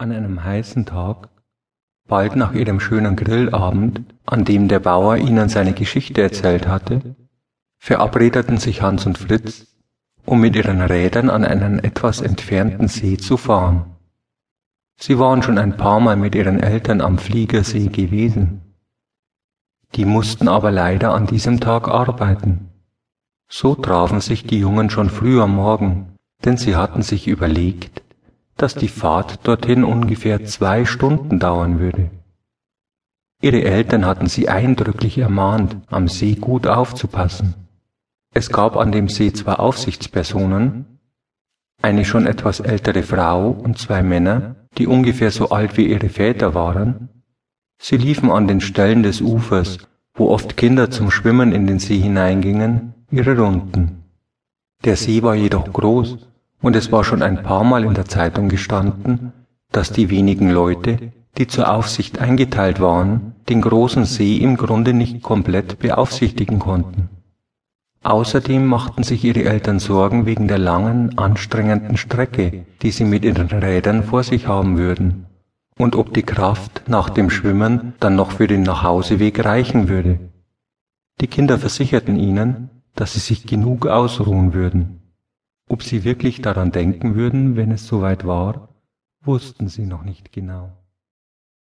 An einem heißen Tag, bald nach ihrem schönen Grillabend, an dem der Bauer ihnen seine Geschichte erzählt hatte, verabredeten sich Hans und Fritz, um mit ihren Rädern an einen etwas entfernten See zu fahren. Sie waren schon ein paar Mal mit ihren Eltern am Fliegersee gewesen. Die mussten aber leider an diesem Tag arbeiten. So trafen sich die Jungen schon früh am Morgen, denn sie hatten sich überlegt, dass die Fahrt dorthin ungefähr zwei Stunden dauern würde. Ihre Eltern hatten sie eindrücklich ermahnt, am See gut aufzupassen. Es gab an dem See zwei Aufsichtspersonen, eine schon etwas ältere Frau und zwei Männer, die ungefähr so alt wie ihre Väter waren. Sie liefen an den Stellen des Ufers, wo oft Kinder zum Schwimmen in den See hineingingen, ihre Runden. Der See war jedoch groß und es war schon ein paar Mal in der Zeitung gestanden, dass die wenigen Leute, die zur Aufsicht eingeteilt waren, den großen See im Grunde nicht komplett beaufsichtigen konnten. Außerdem machten sich ihre Eltern Sorgen wegen der langen, anstrengenden Strecke, die sie mit ihren Rädern vor sich haben würden, und ob die Kraft nach dem Schwimmen dann noch für den Nachhauseweg reichen würde. Die Kinder versicherten ihnen, dass sie sich genug ausruhen würden. Ob sie wirklich daran denken würden, wenn es soweit war, wussten sie noch nicht genau.